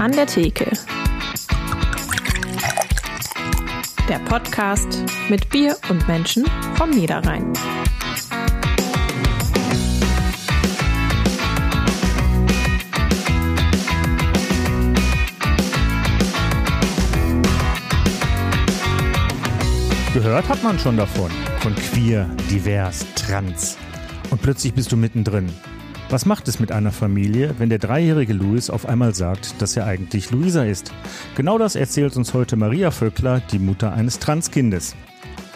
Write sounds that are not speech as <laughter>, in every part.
An der Theke. Der Podcast mit Bier und Menschen vom Niederrhein. Gehört hat man schon davon. Von queer, divers, trans. Und plötzlich bist du mittendrin. Was macht es mit einer Familie, wenn der dreijährige Louis auf einmal sagt, dass er eigentlich Luisa ist? Genau das erzählt uns heute Maria Vöckler, die Mutter eines Transkindes.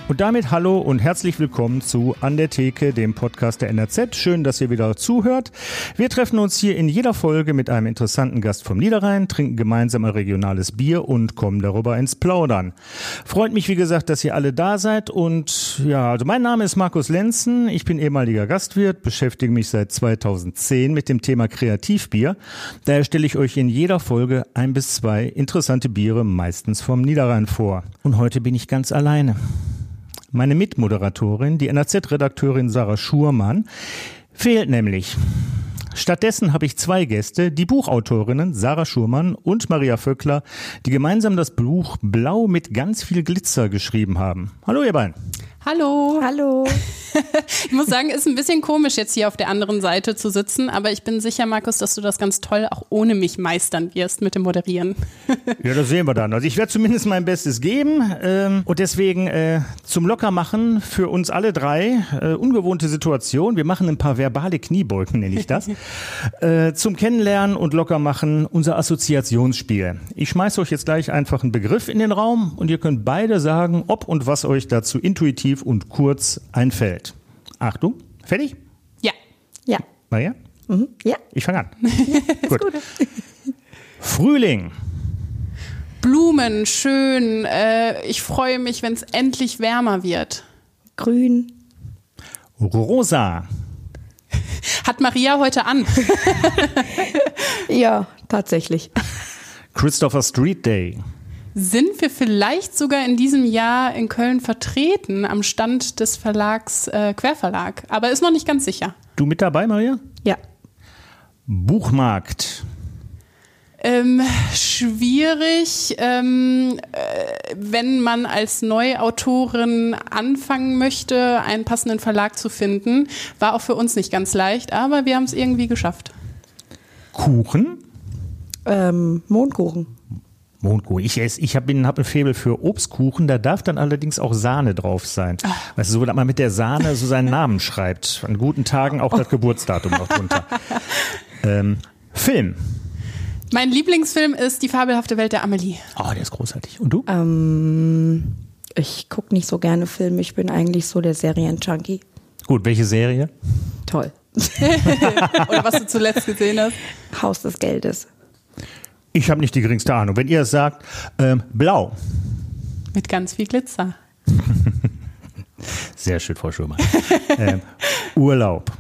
Und damit hallo und herzlich willkommen zu An der Theke, dem Podcast der NRZ. Schön, dass ihr wieder zuhört. Wir treffen uns hier in jeder Folge mit einem interessanten Gast vom Niederrhein, trinken gemeinsam ein regionales Bier und kommen darüber ins Plaudern. Freut mich, wie gesagt, dass ihr alle da seid und ja, also mein Name ist Markus Lenzen. Ich bin ehemaliger Gastwirt, beschäftige mich seit 2010 mit dem Thema Kreativbier. Daher stelle ich euch in jeder Folge ein bis zwei interessante Biere, meistens vom Niederrhein vor. Und heute bin ich ganz alleine. Meine Mitmoderatorin, die NRZ-Redakteurin Sarah Schurmann, fehlt nämlich. Stattdessen habe ich zwei Gäste, die Buchautorinnen Sarah Schurmann und Maria Vöckler, die gemeinsam das Buch Blau mit ganz viel Glitzer geschrieben haben. Hallo ihr beiden. Hallo. Hallo. <laughs> ich muss sagen, ist ein bisschen komisch, jetzt hier auf der anderen Seite zu sitzen, aber ich bin sicher, Markus, dass du das ganz toll auch ohne mich meistern wirst mit dem Moderieren. ja, das sehen wir dann. Also ich werde zumindest mein Bestes geben ähm, und deswegen äh, zum Lockermachen für uns alle drei äh, ungewohnte Situation. Wir machen ein paar verbale Kniebeugen, nenne ich das. <laughs> äh, zum Kennenlernen und Lockermachen unser Assoziationsspiel. Ich schmeiße euch jetzt gleich einfach einen Begriff in den Raum und ihr könnt beide sagen, ob und was euch dazu intuitiv und kurz einfällt. Achtung, fertig? Ja. Ja. Maria? Mhm. Ja. Ich fange an. <laughs> gut. gut. Frühling. Blumen, schön. Äh, ich freue mich, wenn es endlich wärmer wird. Grün. Rosa. <laughs> Hat Maria heute an. <laughs> ja, tatsächlich. Christopher Street Day. Sind wir vielleicht sogar in diesem Jahr in Köln vertreten am Stand des Verlags äh, Querverlag? Aber ist noch nicht ganz sicher. Du mit dabei, Maria? Ja. Buchmarkt. Ähm, schwierig, ähm, äh, wenn man als Neuautorin anfangen möchte, einen passenden Verlag zu finden. War auch für uns nicht ganz leicht, aber wir haben es irgendwie geschafft. Kuchen? Ähm, Mondkuchen. Mondkuchen. Ich esse, ich habe hab ein Faible für Obstkuchen, da darf dann allerdings auch Sahne drauf sein. Ach. Weißt du, so, dass man mit der Sahne so seinen Namen schreibt. An guten Tagen auch oh. das Geburtsdatum noch drunter. <laughs> ähm, Film. Mein Lieblingsfilm ist Die fabelhafte Welt der Amelie. Oh, der ist großartig. Und du? Ähm, ich gucke nicht so gerne Filme. Ich bin eigentlich so der Serien-Junkie. Gut, welche Serie? Toll. <laughs> Oder was du zuletzt gesehen hast? Haus des Geldes. Ich habe nicht die geringste Ahnung. Wenn ihr es sagt, ähm, blau. Mit ganz viel Glitzer. <laughs> Sehr schön, Frau Schumann. ähm, Urlaub.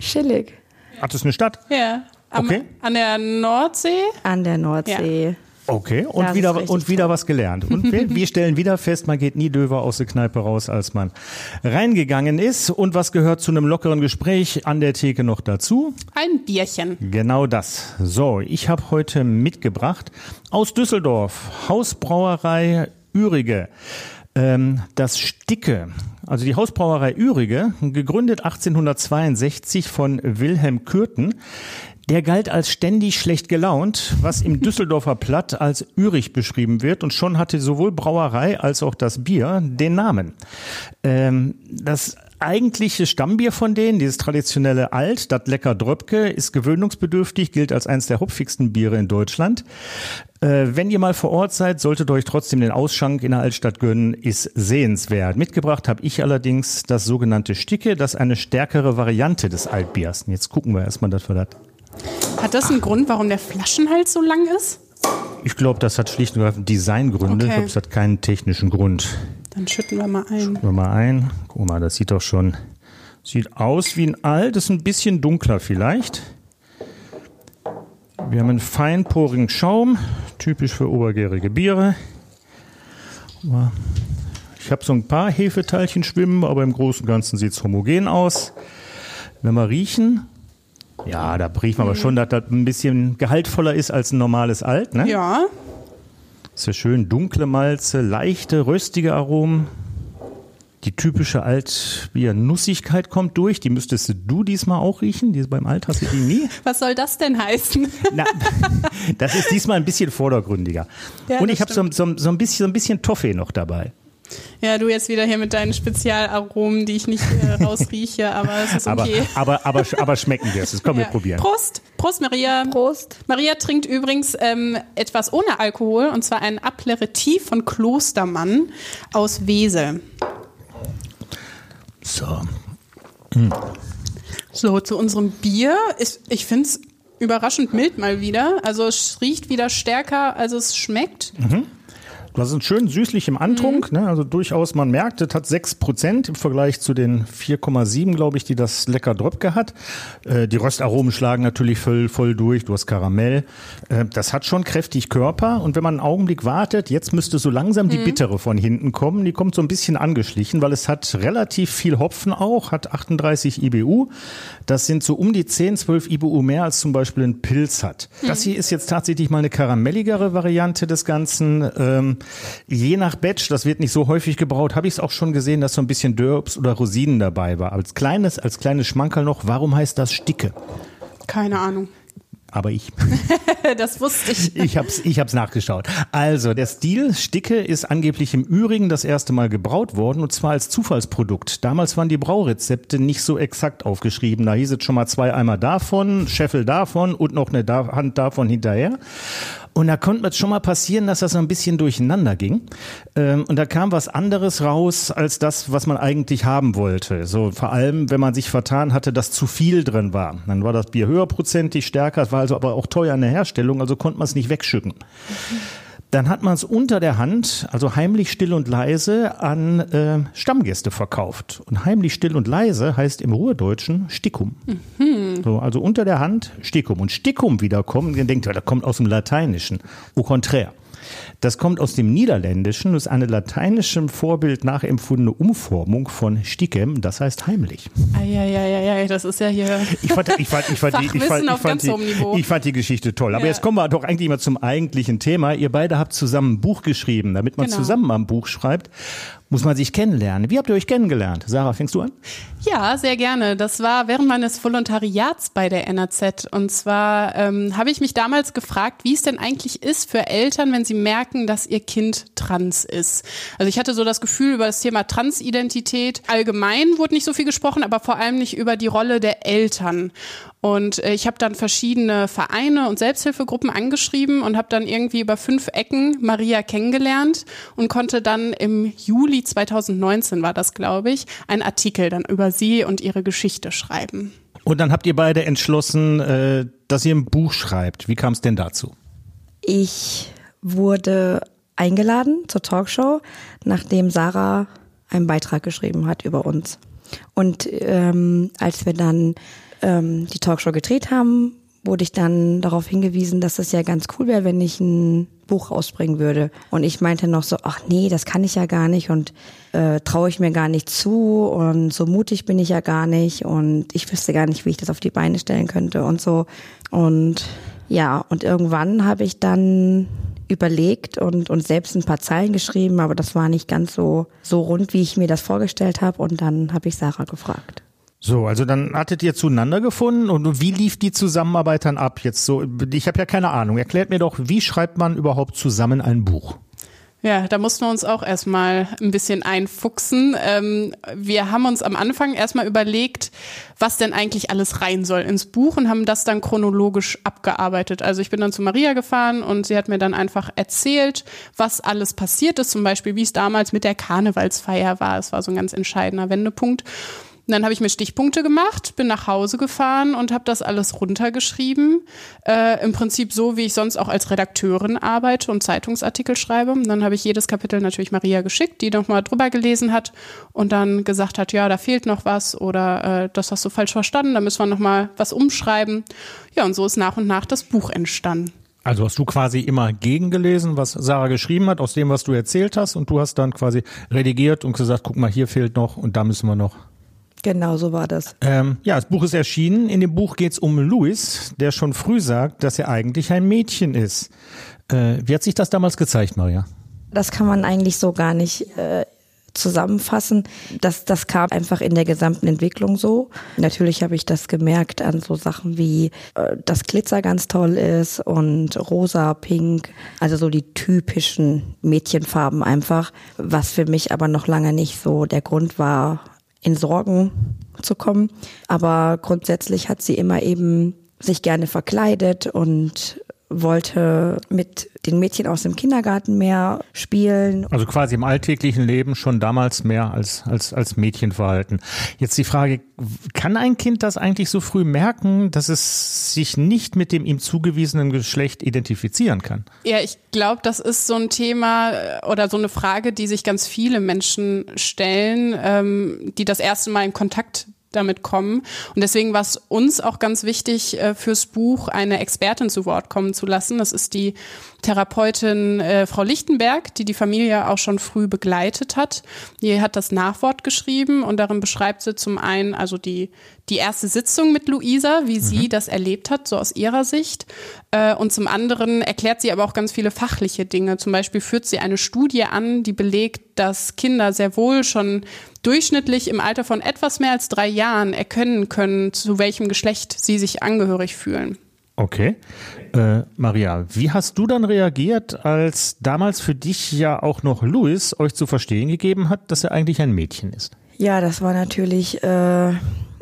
Chillig. Ach, das ist eine Stadt? Ja. Am, okay. An der Nordsee? An der Nordsee. Ja. Okay, und das wieder, und wieder was gelernt. Und <laughs> wir, wir, stellen wieder fest, man geht nie döver aus der Kneipe raus, als man reingegangen ist. Und was gehört zu einem lockeren Gespräch an der Theke noch dazu? Ein Bierchen. Genau das. So, ich habe heute mitgebracht aus Düsseldorf Hausbrauerei Ürige. Ähm, das Sticke, also die Hausbrauerei Ürige, gegründet 1862 von Wilhelm Kürten, der galt als ständig schlecht gelaunt, was im Düsseldorfer Platt als ürig beschrieben wird. Und schon hatte sowohl Brauerei als auch das Bier den Namen. Ähm, das eigentliche Stammbier von denen, dieses traditionelle Alt, das Lecker Dröpke, ist gewöhnungsbedürftig, gilt als eines der hopfigsten Biere in Deutschland. Äh, wenn ihr mal vor Ort seid, solltet ihr euch trotzdem den Ausschank in der Altstadt gönnen, ist sehenswert. Mitgebracht habe ich allerdings das sogenannte Sticke, das eine stärkere Variante des Altbiers. Jetzt gucken wir erstmal, dass wir das hat das einen Grund, warum der Flaschenhals so lang ist? Ich glaube, das hat schlicht und ergreifend Designgründe. Okay. Ich glaube, es hat keinen technischen Grund. Dann schütten wir mal ein. Schütten wir mal ein. Guck mal, das sieht doch schon, sieht aus wie ein Alt, ist ein bisschen dunkler vielleicht. Wir haben einen feinporigen Schaum, typisch für obergärige Biere. Ich habe so ein paar Hefeteilchen schwimmen, aber im Großen und Ganzen sieht es homogen aus. Wenn wir riechen, Ja, da riecht man aber schon, dass das ein bisschen gehaltvoller ist als ein normales Alt, ne? Ja, Ist ja schön dunkle Malze, leichte, röstige Aromen. Die typische Altbier-Nussigkeit kommt durch. Die müsstest du diesmal auch riechen. Die, beim Alt hast du die nie. <laughs> was soll das denn heißen? <laughs> Na, das ist diesmal ein bisschen vordergründiger. Ja, Und ich habe so, so, so, ein bisschen, so ein bisschen Toffee noch dabei. Ja, du jetzt wieder hier mit deinen Spezialaromen, die ich nicht äh, rausrieche, <laughs> aber es ist Aber, okay. aber, aber, aber schmecken wir es. Das können wir Ja. probieren. Prost, Prost Maria. Prost. Maria trinkt übrigens ähm, etwas ohne Alkohol und zwar ein Aperitif von Klostermann aus Wesel. So. So, zu unserem Bier. Ich, ich finde es überraschend mild mal wieder. Also es riecht wieder stärker, als es schmeckt. Du hast einen schön süßlich im Antrunk, ne? also durchaus, man merkt, es hat 6% im Vergleich zu den 4,7, glaube ich, die das lecker Dröpke hat. Äh, die Röstaromen schlagen natürlich voll, voll durch, du hast Karamell. Äh, das hat schon kräftig Körper und wenn man einen Augenblick wartet, jetzt müsste so langsam die bittere von hinten kommen. Die kommt so ein bisschen angeschlichen, weil es hat relativ viel Hopfen auch, hat 38 IBU. Das sind so um die 10, 12 IBU mehr als zum Beispiel ein Pilz hat. Das hier ist jetzt tatsächlich mal eine karamelligere Variante des Ganzen. Ähm, je nach Batch, das wird nicht so häufig gebraut, habe ich es auch schon gesehen, dass so ein bisschen Dörbs oder Rosinen dabei war. Als kleines, als kleines Schmankerl noch, warum heißt das Sticke? Keine Ahnung. Aber ich. <laughs> Das wusste ich. Ich hab's, ich hab's nachgeschaut. Also, der Stil Sticke ist angeblich im Ürigen das erste Mal gebraut worden und zwar als Zufallsprodukt. Damals waren die Braurezepte nicht so exakt aufgeschrieben. Da hieß es schon mal zwei Eimer davon, Scheffel davon und noch eine Hand davon hinterher. Und da konnte es schon mal passieren, dass das so ein bisschen durcheinander ging. Ähm, und da kam was anderes raus als das, was man eigentlich haben wollte. So vor allem, wenn man sich vertan hatte, dass zu viel drin war. Dann war das Bier höherprozentig, stärker, es war also aber auch teuer in der Herstellung, also konnte man es nicht wegschütten. Dann hat man es unter der Hand, also heimlich still und leise, an äh, Stammgäste verkauft. Und heimlich still und leise heißt im Ruhrdeutschen Stickum. So, also unter der Hand Stickum. Und Stickum wiederkommen, ihr denkt, das kommt aus dem Lateinischen. Au contraire. Das kommt aus dem Niederländischen, das ist eine lateinischem Vorbild nachempfundene Umformung von Stickem, das heißt heimlich. Eieieiei, das ist ja hier. Ich fand, ich fand, ich fand, die, ich fand, ich fand, die, ich fand die Geschichte toll. Aber Ja. jetzt kommen wir doch eigentlich mal zum eigentlichen Thema. Ihr beide habt zusammen ein Buch geschrieben. Damit man Genau. zusammen am Buch schreibt, muss man sich kennenlernen. Wie habt ihr euch kennengelernt? Sarah, fängst du an? Ja, sehr gerne. Das war während meines Volontariats bei der NRZ. Und zwar ähm, habe ich mich damals gefragt, wie es denn eigentlich ist für Eltern, wenn sie merken, dass ihr Kind trans ist. Also ich hatte so das Gefühl, über das Thema Transidentität allgemein wurde nicht so viel gesprochen, aber vor allem nicht über die Rolle der Eltern. Und äh, ich habe dann verschiedene Vereine und Selbsthilfegruppen angeschrieben und habe dann irgendwie über fünf Ecken Maria kennengelernt und konnte dann im Juli 2019 war das, glaube ich, einen Artikel dann über sie und ihre Geschichte schreiben. Und dann habt ihr beide entschlossen, äh, dass ihr ein Buch schreibt. Wie kam es denn dazu? Ich wurde eingeladen zur Talkshow, nachdem Sarah einen Beitrag geschrieben hat über uns. Und ähm, als wir dann ähm, die Talkshow gedreht haben, wurde ich dann darauf hingewiesen, dass es ja ganz cool wäre, wenn ich ein Buch rausbringen würde. Und ich meinte noch so, ach nee, das kann ich ja gar nicht und äh, traue ich mir gar nicht zu und so mutig bin ich ja gar nicht und ich wüsste gar nicht, wie ich das auf die Beine stellen könnte und so. Und ja, und irgendwann habe ich dann überlegt und, und selbst ein paar Zeilen geschrieben, aber das war nicht ganz so, so rund, wie ich mir das vorgestellt habe. Und dann habe ich Sarah gefragt. So, also dann hattet ihr zueinander gefunden und wie lief die Zusammenarbeit dann ab? Jetzt so, ich habe ja keine Ahnung. Erklärt mir doch, wie schreibt man überhaupt zusammen ein Buch? Ja, da mussten wir uns auch erstmal ein bisschen einfuchsen. Ähm, wir haben uns am Anfang erstmal überlegt, was denn eigentlich alles rein soll ins Buch und haben das dann chronologisch abgearbeitet. Also ich bin dann zu Maria gefahren und sie hat mir dann einfach erzählt, was alles passiert ist, zum Beispiel wie es damals mit der Karnevalsfeier war. Es war so ein ganz entscheidender Wendepunkt. Und dann habe ich mir Stichpunkte gemacht, bin nach Hause gefahren und habe das alles runtergeschrieben. Äh, Im Prinzip so, wie ich sonst auch als Redakteurin arbeite und Zeitungsartikel schreibe. Und dann habe ich jedes Kapitel natürlich Maria geschickt, die nochmal drüber gelesen hat und dann gesagt hat, ja, da fehlt noch was oder äh, das hast du falsch verstanden, da müssen wir nochmal was umschreiben. Ja, und so ist nach und nach das Buch entstanden. Also hast du quasi immer gegengelesen, was Sarah geschrieben hat, aus dem, was du erzählt hast, und du hast dann quasi redigiert und gesagt, guck mal, hier fehlt noch und da müssen wir noch. Genau so war das. Ähm, ja, das Buch ist erschienen. In dem Buch geht es um Louis, der schon früh sagt, dass er eigentlich ein Mädchen ist. Äh, wie hat sich das damals gezeigt, Maria? Das kann man eigentlich so gar nicht äh, zusammenfassen. Das, das kam einfach in der gesamten Entwicklung so. Natürlich habe ich das gemerkt an so Sachen wie, äh, dass Glitzer ganz toll ist und rosa, pink, also so die typischen Mädchenfarben einfach, was für mich aber noch lange nicht so der Grund war, in Sorgen zu kommen. Aber grundsätzlich hat sie immer eben sich gerne verkleidet und wollte mit den Mädchen aus dem Kindergarten mehr spielen. Also quasi im alltäglichen Leben schon damals mehr als, als, als Mädchenverhalten. Jetzt die Frage, kann ein Kind das eigentlich so früh merken, dass es sich nicht mit dem ihm zugewiesenen Geschlecht identifizieren kann? Ja, ich glaube, das ist so ein Thema äh, oder so eine Frage, die sich ganz viele Menschen stellen, ähm, die das erste Mal in Kontakt damit kommen. Und deswegen war es uns auch ganz wichtig, äh, fürs Buch eine Expertin zu Wort kommen zu lassen. Das ist die Therapeutin äh, Frau Lichtenberg, die die Familie auch schon früh begleitet hat. Die hat das Nachwort geschrieben und darin beschreibt sie zum einen also die, die erste Sitzung mit Luisa, wie mhm. sie das erlebt hat, so aus ihrer Sicht. Äh, und zum anderen erklärt sie aber auch ganz viele fachliche Dinge. Zum Beispiel führt sie eine Studie an, die belegt, dass Kinder sehr wohl schon durchschnittlich im Alter von etwas mehr als drei Jahren erkennen können, zu welchem Geschlecht sie sich angehörig fühlen. Okay. Äh, Maria, wie hast du dann reagiert, als damals für dich ja auch noch Louis euch zu verstehen gegeben hat, dass er eigentlich ein Mädchen ist? Ja, das war natürlich äh,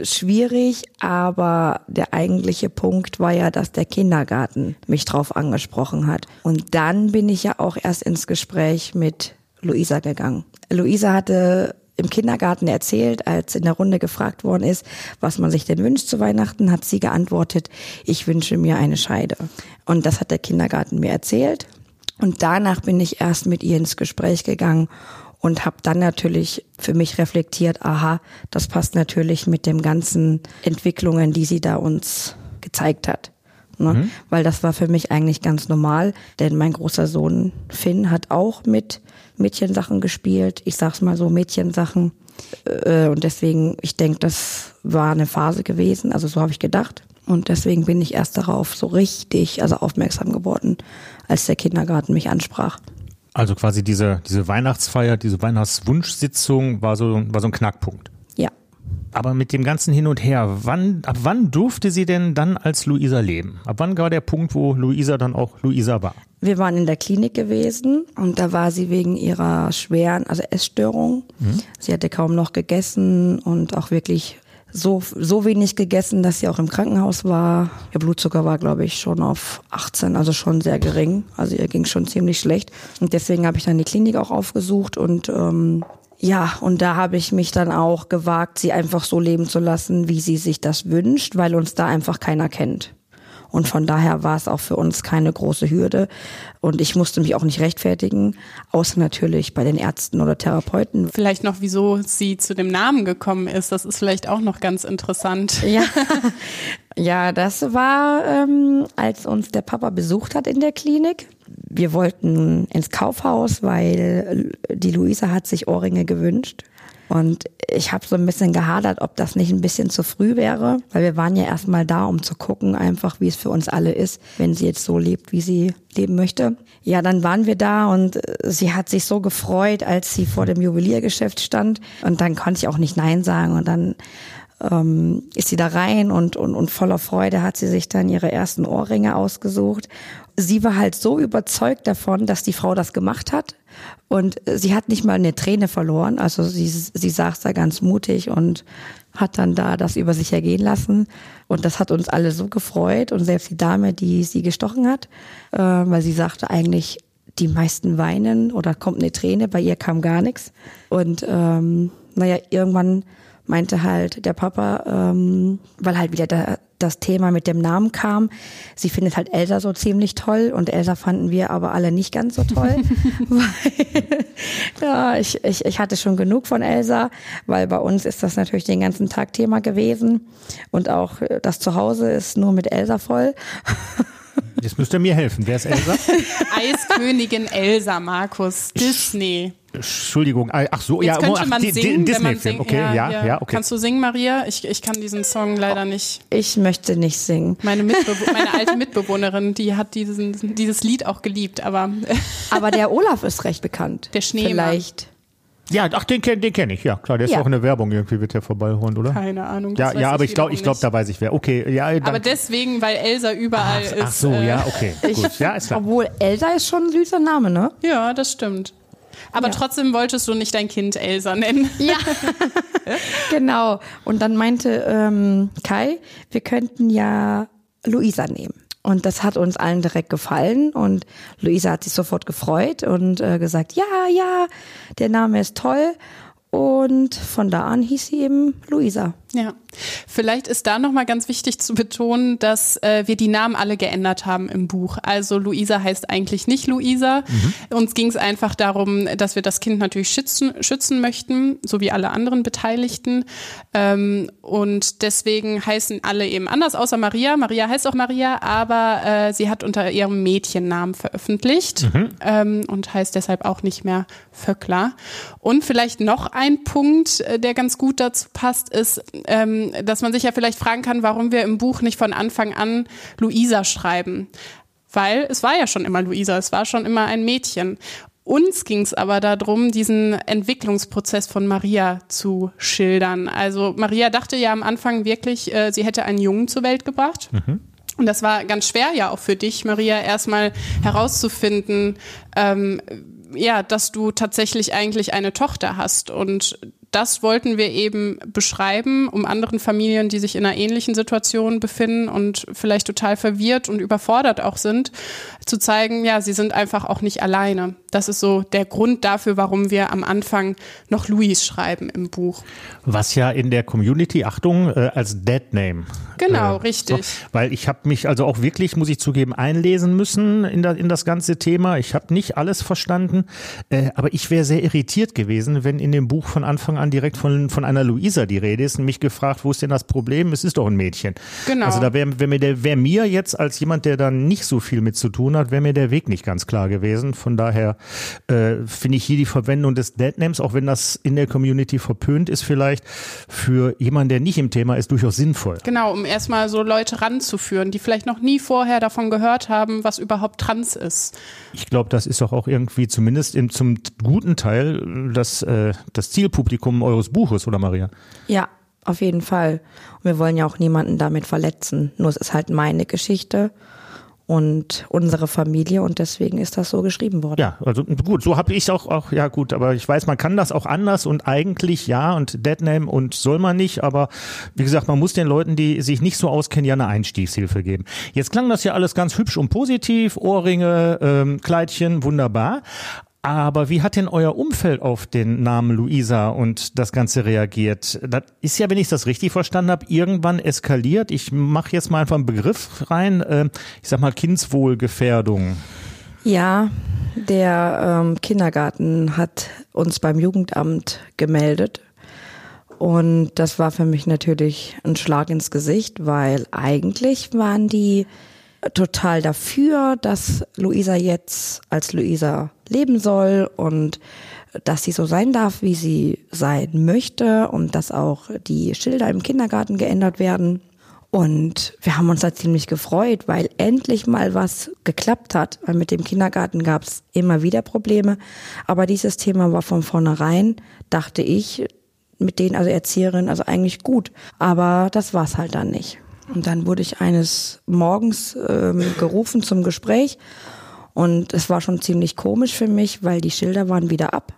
schwierig, aber der eigentliche Punkt war ja, dass der Kindergarten mich drauf angesprochen hat. Und dann bin ich ja auch erst ins Gespräch mit Luisa gegangen. Luisa hatte im Kindergarten erzählt, als in der Runde gefragt worden ist, was man sich denn wünscht zu Weihnachten, hat sie geantwortet, ich wünsche mir eine Scheide. Und das hat der Kindergarten mir erzählt. Und danach bin ich erst mit ihr ins Gespräch gegangen und habe dann natürlich für mich reflektiert, aha, das passt natürlich mit den ganzen Entwicklungen, die sie da uns gezeigt hat. Ne? Mhm. Weil das war für mich eigentlich ganz normal, denn mein großer Sohn Finn hat auch mit Mädchensachen gespielt. Ich sag's mal so, Mädchensachen. Äh, und deswegen, ich denke, das war eine Phase gewesen. Also so habe ich gedacht. Und deswegen bin ich erst darauf so richtig, also aufmerksam geworden, als der Kindergarten mich ansprach. Also quasi diese, diese Weihnachtsfeier, diese Weihnachtswunschsitzung war so, war so ein Knackpunkt. Ja. Aber mit dem ganzen Hin und Her, wann, ab wann durfte sie denn dann als Luisa leben? Ab wann war der Punkt, wo Luisa dann auch Luisa war? Wir waren in der Klinik gewesen und da war sie wegen ihrer schweren, also Essstörung. Mhm. Sie hatte kaum noch gegessen und auch wirklich so, so wenig gegessen, dass sie auch im Krankenhaus war. Ihr Blutzucker war, glaube ich, schon auf 18, also schon sehr gering. Also ihr ging schon ziemlich schlecht. Und deswegen habe ich dann die Klinik auch aufgesucht und ähm, ja, und da habe ich mich dann auch gewagt, sie einfach so leben zu lassen, wie sie sich das wünscht, weil uns da einfach keiner kennt. Und von daher war es auch für uns keine große Hürde. Und ich musste mich auch nicht rechtfertigen, außer natürlich bei den Ärzten oder Therapeuten. Vielleicht noch, wieso sie zu dem Namen gekommen ist. Das ist vielleicht auch noch ganz interessant. Ja, <laughs> ja das war, ähm, als uns der Papa besucht hat in der Klinik. Wir wollten ins Kaufhaus, weil die Luisa hat sich Ohrringe gewünscht. Und ich habe so ein bisschen gehadert, ob das nicht ein bisschen zu früh wäre, weil wir waren ja erstmal da, um zu gucken, einfach wie es für uns alle ist, wenn sie jetzt so lebt, wie sie leben möchte. Ja, dann waren wir da und äh, sie hat sich so gefreut, als sie vor dem Juweliergeschäft stand. Und dann konnte ich auch nicht Nein sagen. Und dann ähm, ist sie da rein und, und, und voller Freude hat sie sich dann ihre ersten Ohrringe ausgesucht. Sie war halt so überzeugt davon, dass die Frau das gemacht hat. Und sie hat nicht mal eine Träne verloren. Also sie, sie saß da ganz mutig und hat dann da das über sich ergehen lassen. Und das hat uns alle so gefreut. Und selbst die Dame, die sie gestochen hat, äh, weil sie sagte eigentlich, die meisten weinen oder kommt eine Träne, bei ihr kam gar nichts. Und ähm, naja, irgendwann meinte halt der Papa, ähm, weil halt wieder da, das Thema mit dem Namen kam. Sie findet halt Elsa so ziemlich toll und Elsa fanden wir aber alle nicht ganz so toll. weil, <laughs> <laughs> ja, ich, ich, ich hatte schon genug von Elsa, weil bei uns ist das natürlich den ganzen Tag Thema gewesen und auch das Zuhause ist nur mit Elsa voll. <laughs> Jetzt müsst ihr mir helfen. Wer ist Elsa? <laughs> Eiskönigin Elsa, Markus. Disney. Entschuldigung. Ach so, Jetzt ja, könnte ach, man die- singen, ein wenn man Disney-Film. singt. Okay, ja, ja, okay. Kannst du singen, Maria? Ich, ich kann diesen Song leider nicht. Ich möchte nicht singen. Meine, Mitbewo <laughs> meine alte Mitbewohnerin, die hat diesen, dieses Lied auch geliebt, aber Aber der Olaf ist recht bekannt. Der Schneemann. Vielleicht. Ja, ach, den kenne den kenn ich, ja, klar, der ist Ja. auch in der Werbung irgendwie, wird der vorbeiholen, oder? keine Ahnung. Ja, weiß ja, aber ich glaube, wiederum ich glaube, nicht. da weiß ich wer. Okay, ja, Aber dann, deswegen, weil Elsa überall ist. ach so, äh, ja, okay, <laughs> gut, ja, ist klar. Obwohl Elsa ist schon ein süßer Name, ne? Ja, das stimmt. Aber Ja. trotzdem wolltest du nicht dein Kind Elsa nennen. <laughs> Ja, <laughs> genau. Und dann meinte ähm, Kai, wir könnten ja Luisa nehmen. Und das hat uns allen direkt gefallen und Luisa hat sich sofort gefreut und äh, gesagt, ja, ja, der Name ist toll. Und von da an hieß sie eben Luisa. Ja, vielleicht ist da nochmal ganz wichtig zu betonen, dass äh, wir die Namen alle geändert haben im Buch. Also Luisa heißt eigentlich nicht Luisa. Uns ging es einfach darum, dass wir das Kind natürlich schützen, schützen möchten, so wie alle anderen Beteiligten. Ähm, und deswegen heißen alle eben anders, außer Maria. Maria heißt auch Maria, aber äh, sie hat unter ihrem Mädchennamen veröffentlicht ähm, und heißt deshalb auch nicht mehr Vöckler. Und vielleicht noch ein Punkt, äh, der ganz gut dazu passt, ist, ähm, dass man sich ja vielleicht fragen kann, warum wir im Buch nicht von Anfang an Luisa schreiben. Weil es war ja schon immer Luisa, es war schon immer ein Mädchen. Uns ging es aber darum, diesen Entwicklungsprozess von Maria zu schildern. Also Maria dachte ja am Anfang wirklich, äh, sie hätte einen Jungen zur Welt gebracht. Und das war ganz schwer ja auch für dich, Maria, erstmal herauszufinden, ähm, ja, dass du tatsächlich eigentlich eine Tochter hast. Und das wollten wir eben beschreiben, um anderen Familien, die sich in einer ähnlichen Situation befinden und vielleicht total verwirrt und überfordert auch sind, zu zeigen, ja, sie sind einfach auch nicht alleine. Das ist so der Grund dafür, warum wir am Anfang noch Luis schreiben im Buch. Was ja in der Community, Achtung, äh, als Dead Name. Genau, äh, richtig. So, weil ich habe mich also auch wirklich, muss ich zugeben, einlesen müssen in, da, in das ganze Thema. Ich habe nicht alles verstanden, äh, aber ich wäre sehr irritiert gewesen, wenn in dem Buch von Anfang an direkt von, von einer Luisa die Rede ist und mich gefragt, wo ist denn das Problem? Es ist doch ein Mädchen. Genau. Also da wäre wär mir, der- wär mir jetzt als jemand, der da nicht so viel mit zu tun hat, wäre mir der Weg nicht ganz klar gewesen. Von daher äh, finde ich hier die Verwendung des Deadnames, auch wenn das in der Community verpönt ist vielleicht, für jemanden, der nicht im Thema ist, durchaus sinnvoll. Genau, um erstmal so Leute ranzuführen, die vielleicht noch nie vorher davon gehört haben, was überhaupt Trans ist. Ich glaube, das ist doch auch irgendwie zumindest im, zum guten Teil das, äh, das Zielpublikum eures Buches, oder Maria? Ja, auf jeden Fall. Und wir wollen ja auch niemanden damit verletzen. Nur es ist halt meine Geschichte und unsere Familie und deswegen ist das so geschrieben worden. Ja, also gut, so habe ich auch, auch, ja gut, aber ich weiß, man kann das auch anders und eigentlich ja und Deadname und soll man nicht, aber wie gesagt, man muss den Leuten, die sich nicht so auskennen, ja eine Einstiegshilfe geben. Jetzt klang das ja alles ganz hübsch und positiv, Ohrringe, ähm, Kleidchen, wunderbar. Aber wie hat denn euer Umfeld auf den Namen Luisa und das Ganze reagiert? Das ist ja, wenn ich das richtig verstanden habe, irgendwann eskaliert. Ich mache jetzt mal einfach einen Begriff rein. äh, Ich sag mal Kindswohlgefährdung. Ja, der ähm, Kindergarten hat uns beim Jugendamt gemeldet. Und das war für mich natürlich ein Schlag ins Gesicht, weil eigentlich waren die total dafür, dass Luisa jetzt als Luisa leben soll und dass sie so sein darf, wie sie sein möchte und dass auch die Schilder im Kindergarten geändert werden. Und wir haben uns da ziemlich gefreut, weil endlich mal was geklappt hat. Weil mit dem Kindergarten gab es immer wieder Probleme. Aber dieses Thema war von vornherein, dachte ich, mit denen, also Erzieherin, also eigentlich gut. Aber das war's halt dann nicht. Und dann wurde ich eines Morgens ähm, gerufen zum Gespräch. Und es war schon ziemlich komisch für mich, weil die Schilder waren wieder ab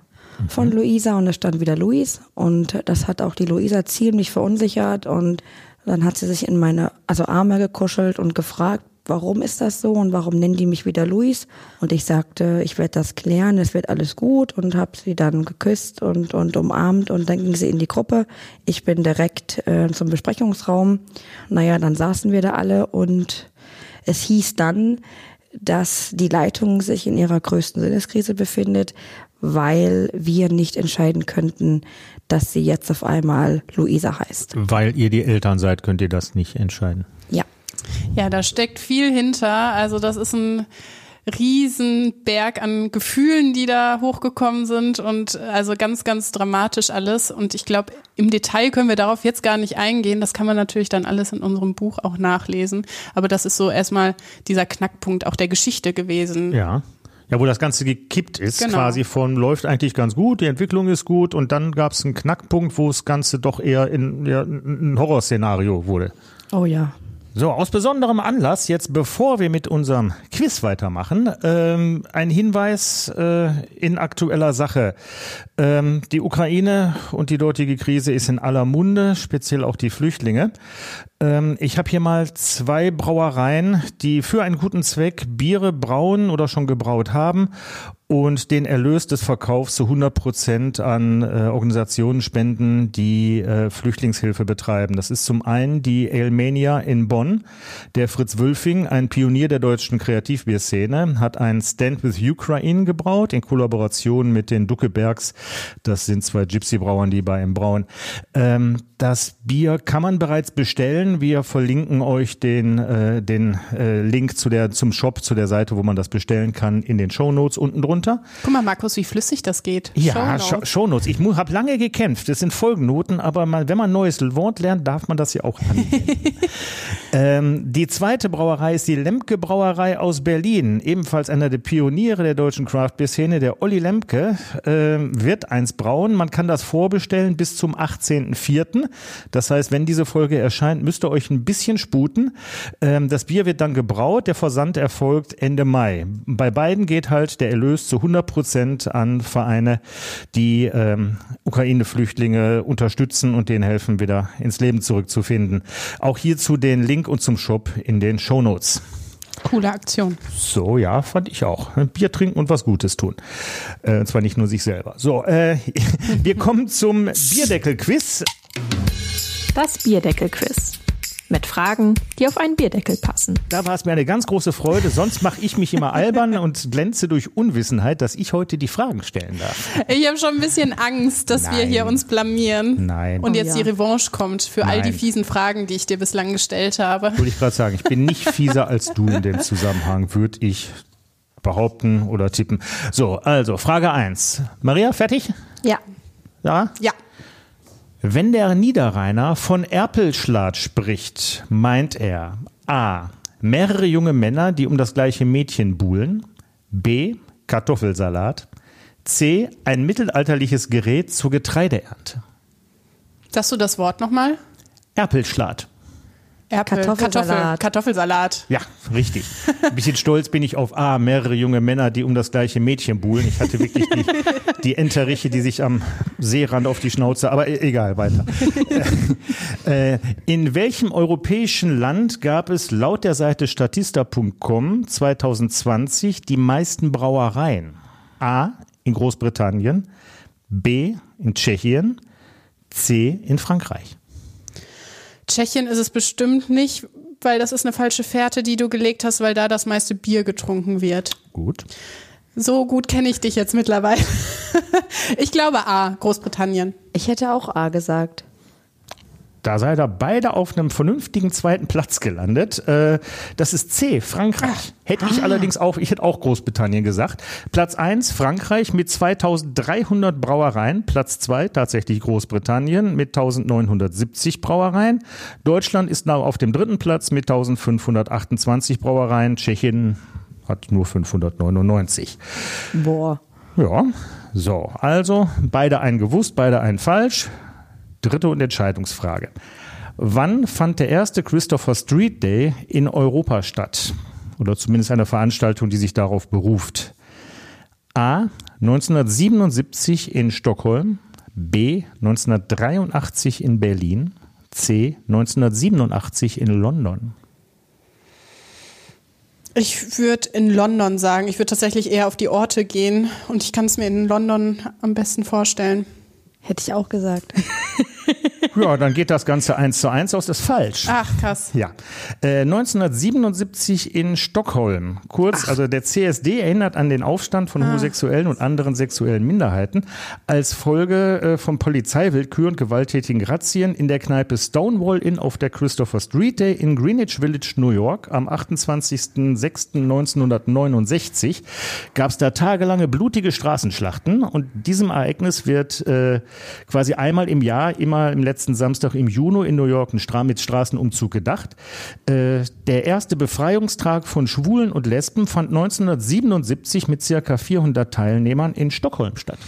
von Luisa und es stand wieder Luis. Und das hat auch die Luisa ziemlich verunsichert. Und dann hat sie sich in meine also Arme gekuschelt und gefragt, warum ist das so und warum nennen die mich wieder Luis? Und ich sagte, ich werde das klären, es wird alles gut und habe sie dann geküsst und, und umarmt und dann ging sie in die Gruppe. Ich bin direkt äh, zum Besprechungsraum. Naja, dann saßen wir da alle und es hieß dann, dass die Leitung sich in ihrer größten Sinneskrise befindet, weil wir nicht entscheiden könnten, dass sie jetzt auf einmal Luisa heißt. Weil ihr die Eltern seid, könnt ihr das nicht entscheiden. Ja. Ja, da steckt viel hinter. Also das ist ein Riesenberg an Gefühlen, die da hochgekommen sind und also ganz, ganz dramatisch alles. Und ich glaube, im Detail können wir darauf jetzt gar nicht eingehen. Das kann man natürlich dann alles in unserem Buch auch nachlesen. Aber das ist so erstmal dieser Knackpunkt auch der Geschichte gewesen. Ja. Ja, wo das Ganze gekippt ist, Genau. quasi von läuft eigentlich ganz gut, die Entwicklung ist gut und dann gab es einen Knackpunkt, wo das Ganze doch eher in ja, ein Horrorszenario wurde. Oh ja. So, aus besonderem Anlass, jetzt bevor wir mit unserem Quiz weitermachen, ähm, ein Hinweis äh, in aktueller Sache. Ähm, die Ukraine und die dortige Krise ist in aller Munde, speziell auch die Flüchtlinge. Ähm, ich habe hier mal zwei Brauereien, die für einen guten Zweck Biere brauen oder schon gebraut haben und den Erlös des Verkaufs zu 100 Prozent an äh, Organisationen spenden, die äh, Flüchtlingshilfe betreiben. Das ist zum einen die Alemania in Bonn. Der Fritz Wülfing, ein Pionier der deutschen Kreativbierszene, hat ein Stand with Ukraine gebraut in Kollaboration mit den Duckebergs. Das sind zwei Gypsy-Brauern, die bei ihm brauen. Ähm, das Bier kann man bereits bestellen. Wir verlinken euch den, äh, den äh, Link zu der, zum Shop, zu der Seite, wo man das bestellen kann, in den Shownotes unten drunter. Guck mal, Markus, wie flüssig das geht. Ja, Shownotes. Show Shownotes. Ich habe lange gekämpft. Das sind Folgennoten, aber man, wenn man ein neues Wort lernt, darf man das ja auch <laughs> ähm, die zweite Brauerei ist die Lemke Brauerei aus Berlin. Ebenfalls einer der Pioniere der deutschen Craft-Bier-Szene. Der Olli Lemke ähm, wird eins brauen. Man kann das vorbestellen bis zum 18.04. Das heißt, wenn diese Folge erscheint, müsst ihr euch ein bisschen sputen. Ähm, das Bier wird dann gebraut. Der Versand erfolgt Ende Mai. Bei beiden geht halt der Erlös zu 100 Prozent an Vereine, die ähm, Ukraine-Flüchtlinge unterstützen und denen helfen, wieder ins Leben zurückzufinden. Auch hierzu den Link und zum Shop in den Shownotes. Coole Aktion. So, ja, fand ich auch. Bier trinken und was Gutes tun. Äh, und zwar nicht nur sich selber. So, äh, <laughs> wir kommen zum Bierdeckel-Quiz. Das Bierdeckel-Quiz. Mit Fragen, die auf einen Bierdeckel passen. Da war es mir eine ganz große Freude. Sonst mache ich mich immer albern <laughs> und glänze durch Unwissenheit, dass ich heute die Fragen stellen darf. Ich habe schon ein bisschen Angst, dass wir Nein. hier uns blamieren. Nein. Und jetzt ja. die Revanche kommt für all die Nein. fiesen Fragen, die ich dir bislang gestellt habe. Wollte ich gerade sagen, ich bin nicht fieser als du in dem Zusammenhang, würde ich behaupten oder tippen. So, also Frage eins. Maria, fertig? Ja. Ja? Ja. Wenn der Niederrheiner von Erpelschlat spricht, meint er A. Mehrere junge Männer, die um das gleiche Mädchen buhlen. B. Kartoffelsalat. C. Ein mittelalterliches Gerät zur Getreideernte. Sagst du das Wort nochmal? Erpelschlat. Erpel, Kartoffelsalat. Kartoffel, Kartoffelsalat. Ja, richtig. Ein bisschen stolz bin ich auf A, mehrere junge Männer, die um das gleiche Mädchen buhlen. Ich hatte wirklich die, die Enteriche, die sich am Seerand auf die Schnauze, aber e- egal, weiter. <laughs> äh, in welchem europäischen Land gab es laut der Seite statista.com 2020 die meisten Brauereien? A, in Großbritannien, B, in Tschechien, C, in Frankreich. Tschechien ist es bestimmt nicht, weil das ist eine falsche Fährte, die du gelegt hast, weil da das meiste Bier getrunken wird. Gut. So gut kenne ich dich jetzt mittlerweile. <laughs> ich glaube A, Großbritannien. Ich hätte auch A gesagt. Da seid ihr beide auf einem vernünftigen zweiten Platz gelandet. Äh, Das ist C, Frankreich. Hätte ich allerdings auch, ich hätte auch Großbritannien gesagt. Platz 1, Frankreich mit 2300 Brauereien. Platz 2, tatsächlich Großbritannien mit 1970 Brauereien. Deutschland ist now auf dem dritten Platz mit 1528 Brauereien. Tschechien hat nur 599. Boah. Ja, so, also beide einen gewusst, beide einen falsch. Dritte und Entscheidungsfrage. Wann fand der erste Christopher Street Day in Europa statt? Oder zumindest eine Veranstaltung, die sich darauf beruft. A. 1977 in Stockholm. B. 1983 in Berlin. C. 1987 in London. Ich würde in London sagen. Ich würde tatsächlich eher auf die Orte gehen und ich kann es mir in London am besten vorstellen. Hätte ich auch gesagt. <laughs> <laughs> Ja, dann geht das Ganze eins zu eins aus, das ist falsch. Ach, krass. Ja. Äh, 1977 in Stockholm. Kurz, also der CSD erinnert an den Aufstand von homosexuellen und anderen sexuellen Minderheiten als Folge äh, von Polizeiwillkür und gewalttätigen Razzien in der Kneipe Stonewall Inn auf der Christopher Street Day in Greenwich Village, New York am 28.06.1969 gab es da tagelange blutige Straßenschlachten und diesem Ereignis wird äh, quasi einmal im Jahr, immer im letzten Samstag im Juni in New York ein Stra mit Straßenumzug gedacht. Äh, der erste Befreiungstag von Schwulen und Lesben fand 1977 mit circa 400 Teilnehmern in Stockholm statt.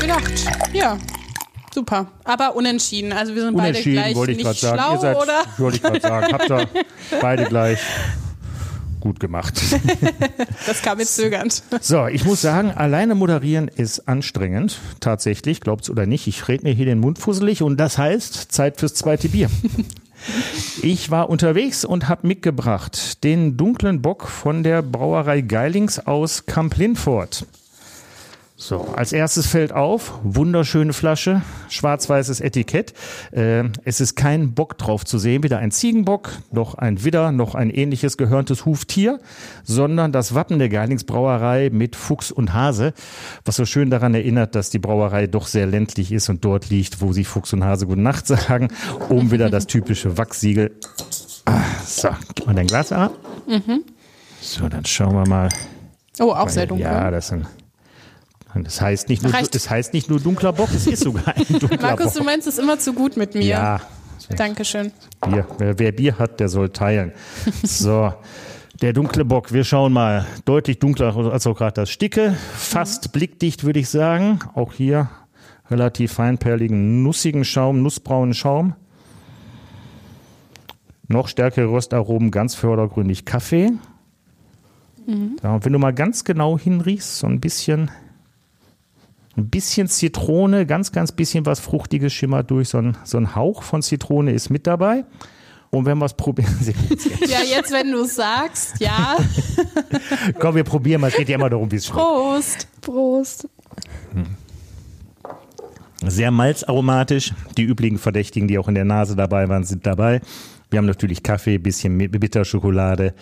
Gedacht. Ja. Super. Aber unentschieden. Also wir sind beide Unentschieden, gleich wollte ich nicht gerade sagen. schlau, Ihr seid, oder? wollte ich gerade sagen, habt ihr <laughs> beide gleich gut gemacht. <laughs> Das kam jetzt zögernd. So, ich muss sagen, alleine moderieren ist anstrengend. Tatsächlich, glaubt's oder nicht. Ich rede mir hier den Mund fusselig und das heißt Zeit fürs zweite Bier. <laughs> Ich war unterwegs und habe mitgebracht den dunklen Bock von der Brauerei Geilings aus Kamp Lindfort. So, als erstes fällt auf, wunderschöne Flasche, schwarz-weißes Etikett. Äh, es ist kein Bock drauf zu sehen, weder ein Ziegenbock, noch ein Widder, noch ein ähnliches gehörntes Huftier, sondern das Wappen der Geilingsbrauerei mit Fuchs und Hase, was so schön daran erinnert, dass die Brauerei doch sehr ländlich ist und dort liegt, wo sie Fuchs und Hase Gute Nacht <laughs> sagen. Oben wieder das typische Wachsiegel. Ah, so, gib mal dein Glas ab. So, dann schauen wir mal. Oh, auch sehr dunkel. Ja, das sind. Das heißt nicht nur, Reicht. das heißt nicht nur dunkler Bock, es ist sogar ein dunkler Markus, du Bock. meinst es immer zu gut mit mir. Ja, Dankeschön. Bier. Wer, wer Bier hat, der soll teilen. So. Der dunkle Bock, wir schauen mal. Deutlich dunkler als auch gerade das Sticke. Fast blickdicht, würde ich sagen. Auch hier relativ feinperligen, nussigen Schaum, nussbraunen Schaum. Noch stärkere Röstaromen, ganz vordergründig Kaffee. Ja, und wenn du mal ganz genau hinriechst, so ein bisschen, ein bisschen Zitrone, ganz, ganz bisschen was Fruchtiges schimmert durch. So ein, so ein Hauch von Zitrone ist mit dabei. Und wenn wir es probieren, <laughs> Ja, jetzt, wenn du es sagst, ja. <laughs> komm, wir probieren mal. Es geht ja immer darum, wie es schmeckt. Prost. Prost. Sehr malzaromatisch. Die üblichen Verdächtigen, die auch in der Nase dabei waren, sind dabei. Wir haben natürlich Kaffee, bisschen Bitterschokolade.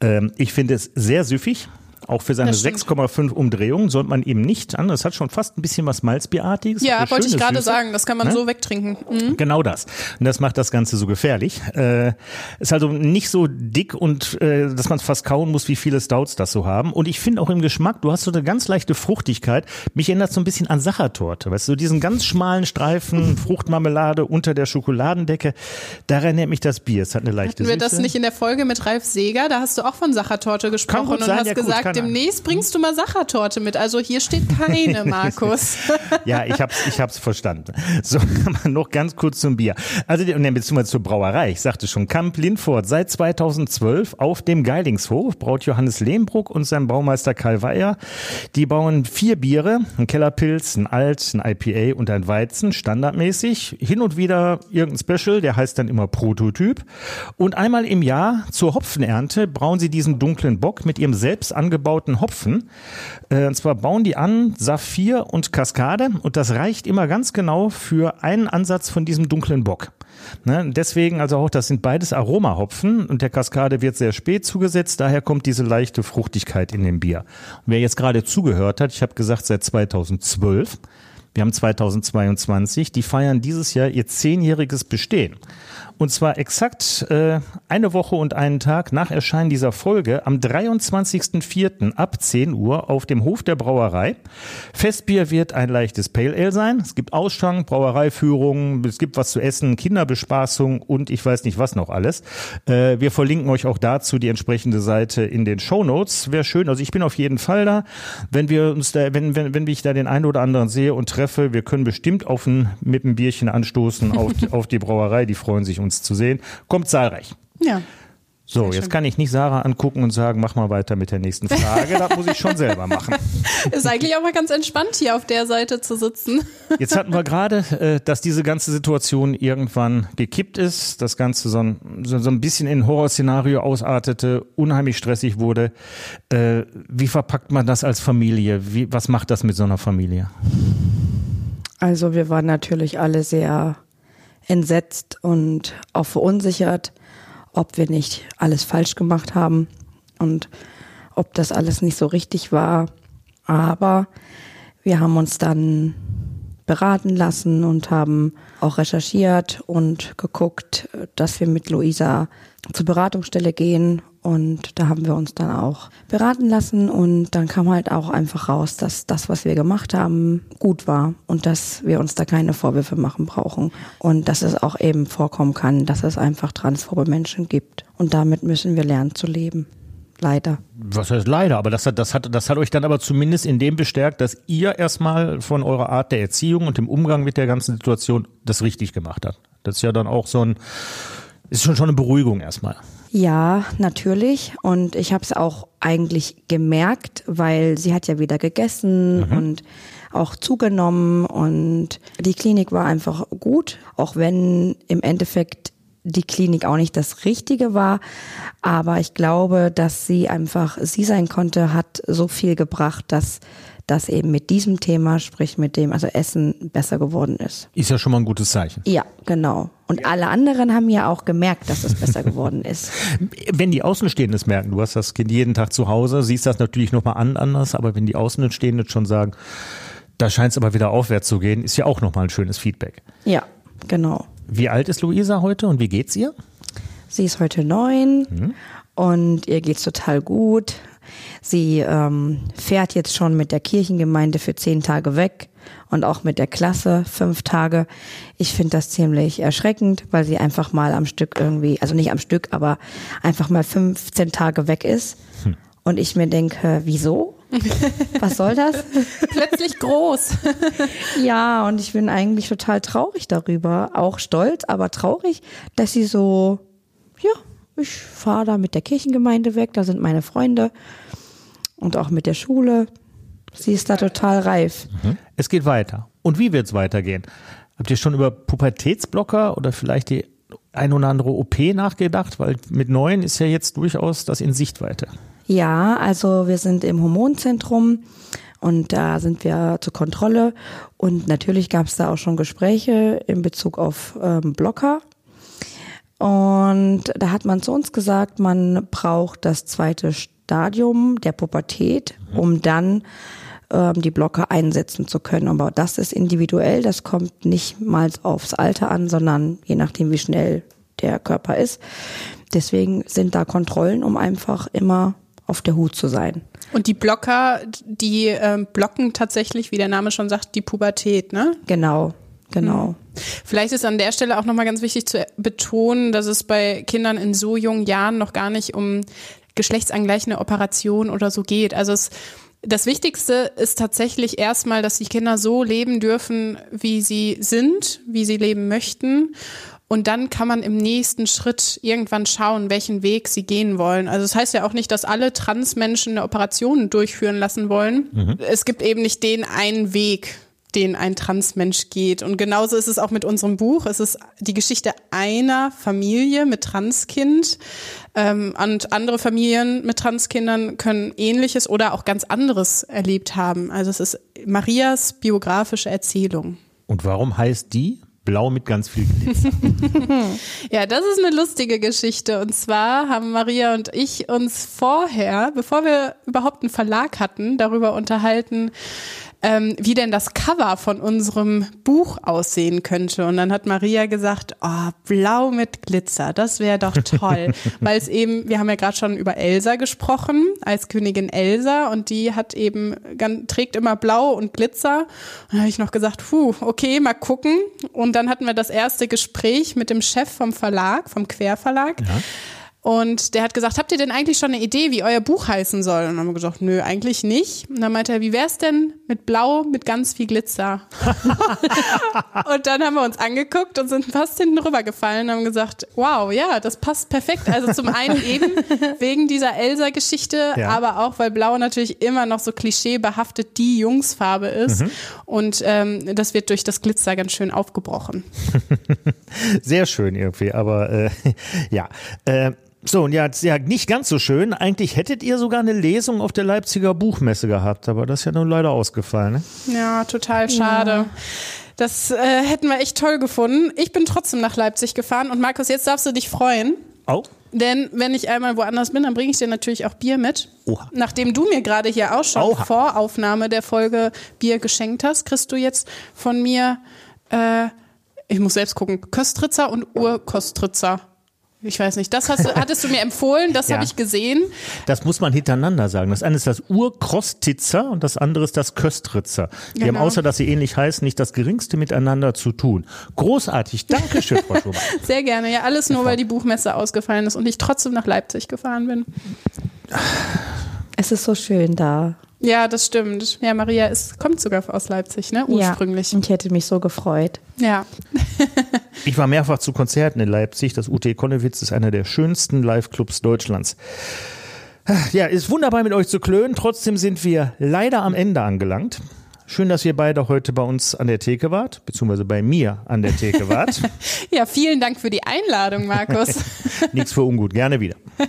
Ähm, ich finde es sehr süffig. Auch für seine Das stimmt. 6,5 Umdrehungen sollte man eben nicht an. Das hat schon fast ein bisschen was Malzbierartiges. Ja, wollte ich gerade sagen. Das kann man Ne? so wegtrinken. Mhm. Genau das. Und das macht das Ganze so gefährlich. Äh, ist also nicht so dick und äh, dass man es fast kauen muss, wie viele Stouts das so haben. Und ich finde auch im Geschmack, du hast so eine ganz leichte Fruchtigkeit. Mich erinnert so ein bisschen an Sachertorte. Weißt du, diesen ganz schmalen Streifen <laughs> Fruchtmarmelade unter der Schokoladendecke. Daran erinnert mich das Bier. Es hat eine leichte Hatten wir das Süße. nicht in der Folge mit Ralf Seger? Da hast du auch von Sachertorte gesprochen gut und sein, hast ja gesagt, demnächst bringst du mal Sachertorte mit. Also hier steht keine, <laughs> Markus. <laughs> Ja, ich hab's, ich hab's verstanden. So, <laughs> noch ganz kurz zum Bier. Also, und dann beziehungsweise zur Brauerei. Ich sagte schon, Kamp Lindfort seit 2012 auf dem Geilingshof braut Johannes Lehmbruck und sein Baumeister Karl Weyer. Die bauen vier Biere, ein Kellerpilz, ein Alt, ein IPA und ein Weizen, standardmäßig. Hin und wieder irgendein Special, der heißt dann immer Prototyp. Und einmal im Jahr zur Hopfenernte brauen sie diesen dunklen Bock mit ihrem selbst angebauten Hopfen. Äh, Und zwar bauen die an Saphir und Kaskade und das reicht immer ganz genau für einen Ansatz von diesem dunklen Bock. Ne, deswegen also auch, das sind beides Aromahopfen und der Kaskade wird sehr spät zugesetzt, daher kommt diese leichte Fruchtigkeit in dem Bier. Und wer jetzt gerade zugehört hat, ich habe gesagt seit 2012, wir haben 2022, die feiern dieses Jahr ihr zehnjähriges Bestehen. Und zwar exakt äh, eine Woche und einen Tag nach Erscheinen dieser Folge am 23.04. ab 10 Uhr auf dem Hof der Brauerei. Festbier wird ein leichtes Pale Ale sein. Es gibt Ausschank, Brauereiführungen, es gibt was zu essen, Kinderbespaßung und ich weiß nicht was noch alles. Äh, wir verlinken euch auch dazu die entsprechende Seite in den Show Notes. Wäre schön. Also ich bin auf jeden Fall da. Wenn wir uns da, wenn, wenn, wenn ich da den einen oder anderen sehe und treffe, wir können bestimmt auf ein, mit einem Bierchen anstoßen auf, <laughs> auf die Brauerei. Die freuen sich, uns zu sehen. Kommt zahlreich. Ja. So, jetzt kann ich nicht Sarah angucken und sagen, mach mal weiter mit der nächsten Frage. Das muss ich schon selber machen. <laughs> Ist eigentlich auch mal ganz entspannt, hier auf der Seite zu sitzen. <laughs> Jetzt hatten wir gerade, äh, dass diese ganze Situation irgendwann gekippt ist, das Ganze so ein, so, so ein bisschen in ein Horrorszenario ausartete, unheimlich stressig wurde. Äh, Wie verpackt man das als Familie? Wie, was macht das mit so einer Familie? Also wir waren natürlich alle sehr entsetzt und auch verunsichert, ob wir nicht alles falsch gemacht haben und ob das alles nicht so richtig war. Aber wir haben uns dann beraten lassen und haben auch recherchiert und geguckt, dass wir mit Luisa zur Beratungsstelle gehen. Und da haben wir uns dann auch beraten lassen. Und dann kam halt auch einfach raus, dass das, was wir gemacht haben, gut war und dass wir uns da keine Vorwürfe machen brauchen. Und dass es auch eben vorkommen kann, dass es einfach transphobe Menschen gibt. Und damit müssen wir lernen zu leben. Leider. Was heißt leider? Aber das hat, das hat, das hat euch dann aber zumindest in dem bestärkt, dass ihr erstmal von eurer Art der Erziehung und dem Umgang mit der ganzen Situation das richtig gemacht habt. Das ist ja dann auch so ein, ist schon schon eine Beruhigung erstmal. Ja, natürlich. Und ich habe es auch eigentlich gemerkt, weil sie hat ja wieder gegessen mhm. und auch zugenommen und die Klinik war einfach gut, auch wenn im Endeffekt die Klinik auch nicht das Richtige war. Aber ich glaube, dass sie einfach sie sein konnte, hat so viel gebracht, dass das eben mit diesem Thema, sprich mit dem, also Essen, besser geworden ist. Ist ja schon mal ein gutes Zeichen. Ja, genau. Und alle anderen haben ja auch gemerkt, dass es besser geworden ist. <laughs> Wenn die Außenstehenden es merken, du hast das Kind jeden Tag zu Hause, siehst das natürlich nochmal an, anders, aber wenn die Außenstehenden schon sagen, da scheint es aber wieder aufwärts zu gehen, ist ja auch nochmal ein schönes Feedback. Ja, genau. Wie alt ist Luisa heute und wie geht's ihr? Sie ist heute neun mhm. und ihr geht's total gut. Sie ähm, fährt jetzt schon mit der Kirchengemeinde für zehn Tage weg und auch mit der Klasse fünf Tage. Ich finde das ziemlich erschreckend, weil sie einfach mal am Stück irgendwie, also nicht am Stück, aber einfach mal 15 Tage weg ist. Hm. Und ich mir denke, wieso? Was soll das? <laughs> Plötzlich groß. ja, und ich bin eigentlich total traurig darüber. Auch stolz, aber traurig, dass sie so, ja, ich fahre da mit der Kirchengemeinde weg, da sind meine Freunde und auch mit der Schule. Sie ist da total reif. Mhm. Es geht weiter. Und wie wird es weitergehen? Habt ihr schon über Pubertätsblocker oder vielleicht die ein oder andere OP nachgedacht? Weil mit neun ist ja jetzt durchaus das in Sichtweite. Ja, also wir sind im Hormonzentrum und da sind wir zur Kontrolle. Und natürlich gab es da auch schon Gespräche in Bezug auf ähm, Blocker. Und da hat man zu uns gesagt, man braucht das zweite Stadium der Pubertät, um dann ähm, die Blocker einsetzen zu können. Aber das ist individuell, das kommt nicht mal aufs Alter an, sondern je nachdem, wie schnell der Körper ist. Deswegen sind da Kontrollen, um einfach immer auf der Hut zu sein. Und die Blocker, die äh, blocken tatsächlich, wie der Name schon sagt, die Pubertät, ne? Genau, genau. Mhm. Vielleicht ist an der Stelle auch nochmal ganz wichtig zu betonen, dass es bei Kindern in so jungen Jahren noch gar nicht um geschlechtsangleichende Operation oder so geht. Also es das Wichtigste ist tatsächlich erstmal, dass die Kinder so leben dürfen, wie sie sind, wie sie leben möchten. Und dann kann man im nächsten Schritt irgendwann schauen, welchen Weg sie gehen wollen. Also das heißt ja auch nicht, dass alle Transmenschen eine Operation durchführen lassen wollen. Mhm. Es gibt eben nicht den einen Weg, den ein Transmensch geht. Und genauso ist es auch mit unserem Buch. Es ist die Geschichte einer Familie mit Transkind. Ähm, und andere Familien mit Transkindern können ähnliches oder auch ganz anderes erlebt haben. Also es ist Marias biografische Erzählung. Und warum heißt die Blau mit ganz viel Glitzer. <laughs> ja, das ist eine lustige Geschichte. Und zwar haben Maria und ich uns vorher, bevor wir überhaupt einen Verlag hatten, darüber unterhalten, ähm, wie denn das Cover von unserem Buch aussehen könnte. Und dann hat Maria gesagt, oh, blau mit Glitzer, das wäre doch toll. <laughs> Weil es eben, wir haben ja gerade schon über Elsa gesprochen, als Königin Elsa und die hat eben, trägt immer blau und Glitzer. Und dann habe ich noch gesagt, puh, okay, mal gucken. Und dann hatten wir das erste Gespräch mit dem Chef vom Verlag, vom Querverlag. Ja und der hat gesagt, habt ihr denn eigentlich schon eine Idee, wie euer Buch heißen soll? Und dann haben wir gesagt, nö, eigentlich nicht. Und dann meinte er, wie wär's denn mit Blau mit ganz viel Glitzer? <laughs> und dann haben wir uns angeguckt und sind fast hinten rübergefallen und haben gesagt, wow, ja, das passt perfekt. Also zum einen <laughs> eben wegen dieser Elsa-Geschichte, ja. aber auch, weil Blau natürlich immer noch so klischeebehaftet die Jungsfarbe ist. Mhm. Und ähm, das wird durch das Glitzer ganz schön aufgebrochen. <laughs> Sehr schön irgendwie, aber äh, ja. Äh, so, und ja, ja, nicht ganz so schön. Eigentlich hättet ihr sogar eine Lesung auf der Leipziger Buchmesse gehabt, aber das ist ja nun leider ausgefallen. Ne? Ja, total schade. Ja. Das äh, hätten wir echt toll gefunden. Ich bin trotzdem nach Leipzig gefahren und Markus, jetzt darfst du dich freuen. Auch? Denn wenn ich einmal woanders bin, dann bringe ich dir natürlich auch Bier mit. Oha. Nachdem du mir gerade hier auch schon Oha. vor Aufnahme der Folge Bier geschenkt hast, kriegst du jetzt von mir, äh, ich muss selbst gucken, Köstritzer und Urkostritzer. Ich weiß nicht, das hast du, hattest du mir empfohlen, das Ja. habe ich gesehen. Das muss man hintereinander sagen. Das eine ist das Urkrostitzer und das andere ist das Köstritzer. Die haben Genau. außer, dass sie ähnlich heißen, nicht das geringste miteinander zu tun. Großartig. Dankeschön, Frau Schumann. <laughs> Sehr gerne, ja, alles nur, weil die Buchmesse ausgefallen ist und ich trotzdem nach Leipzig gefahren bin. Es ist so schön da. Ja, das stimmt. Ja, Maria ist, kommt sogar aus Leipzig, ne? Ursprünglich. Ja, ich hätte mich so gefreut. Ja. <laughs> Ich war mehrfach zu Konzerten in Leipzig. Das UT Konnewitz ist einer der schönsten Live-Clubs Deutschlands. Ja, ist wunderbar mit euch zu klönen. Trotzdem sind wir leider am Ende angelangt. Schön, dass ihr beide heute bei uns an der Theke wart, beziehungsweise bei mir an der Theke wart. <laughs> Ja, vielen Dank für die Einladung, Markus. <laughs> Nichts für ungut. Gerne wieder. <laughs>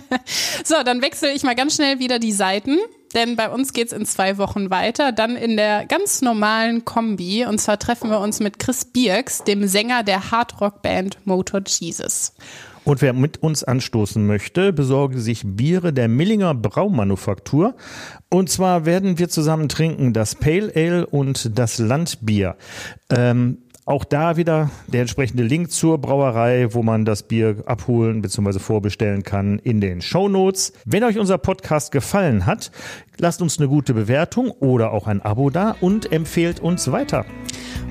So, dann wechsle ich mal ganz schnell wieder die Seiten, denn bei uns geht's in zwei Wochen weiter, dann in der ganz normalen Kombi. Und zwar treffen wir uns mit Chris Bierks, dem Sänger der Hardrock-Band Motor Jesus. Und wer mit uns anstoßen möchte, besorge sich Biere der Millinger Braumanufaktur. Und zwar werden wir zusammen trinken das Pale Ale und das Landbier. Ähm, auch da wieder der entsprechende Link zur Brauerei, wo man das Bier abholen bzw. vorbestellen kann in den Show Notes. Wenn euch unser Podcast gefallen hat, lasst uns eine gute Bewertung oder auch ein Abo da und empfehlt uns weiter.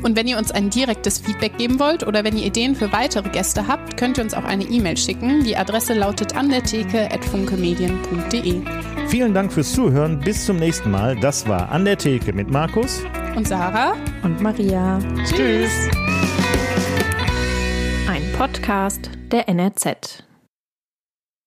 Und wenn ihr uns ein direktes Feedback geben wollt oder wenn ihr Ideen für weitere Gäste habt, könnt ihr uns auch eine E-Mail schicken. Die Adresse lautet an der Theke funkemedien.de. Vielen Dank fürs Zuhören. Bis zum nächsten Mal. Das war An der Theke mit Markus. Und Sarah? Und Maria. Tschüss. Ein Podcast der NRZ.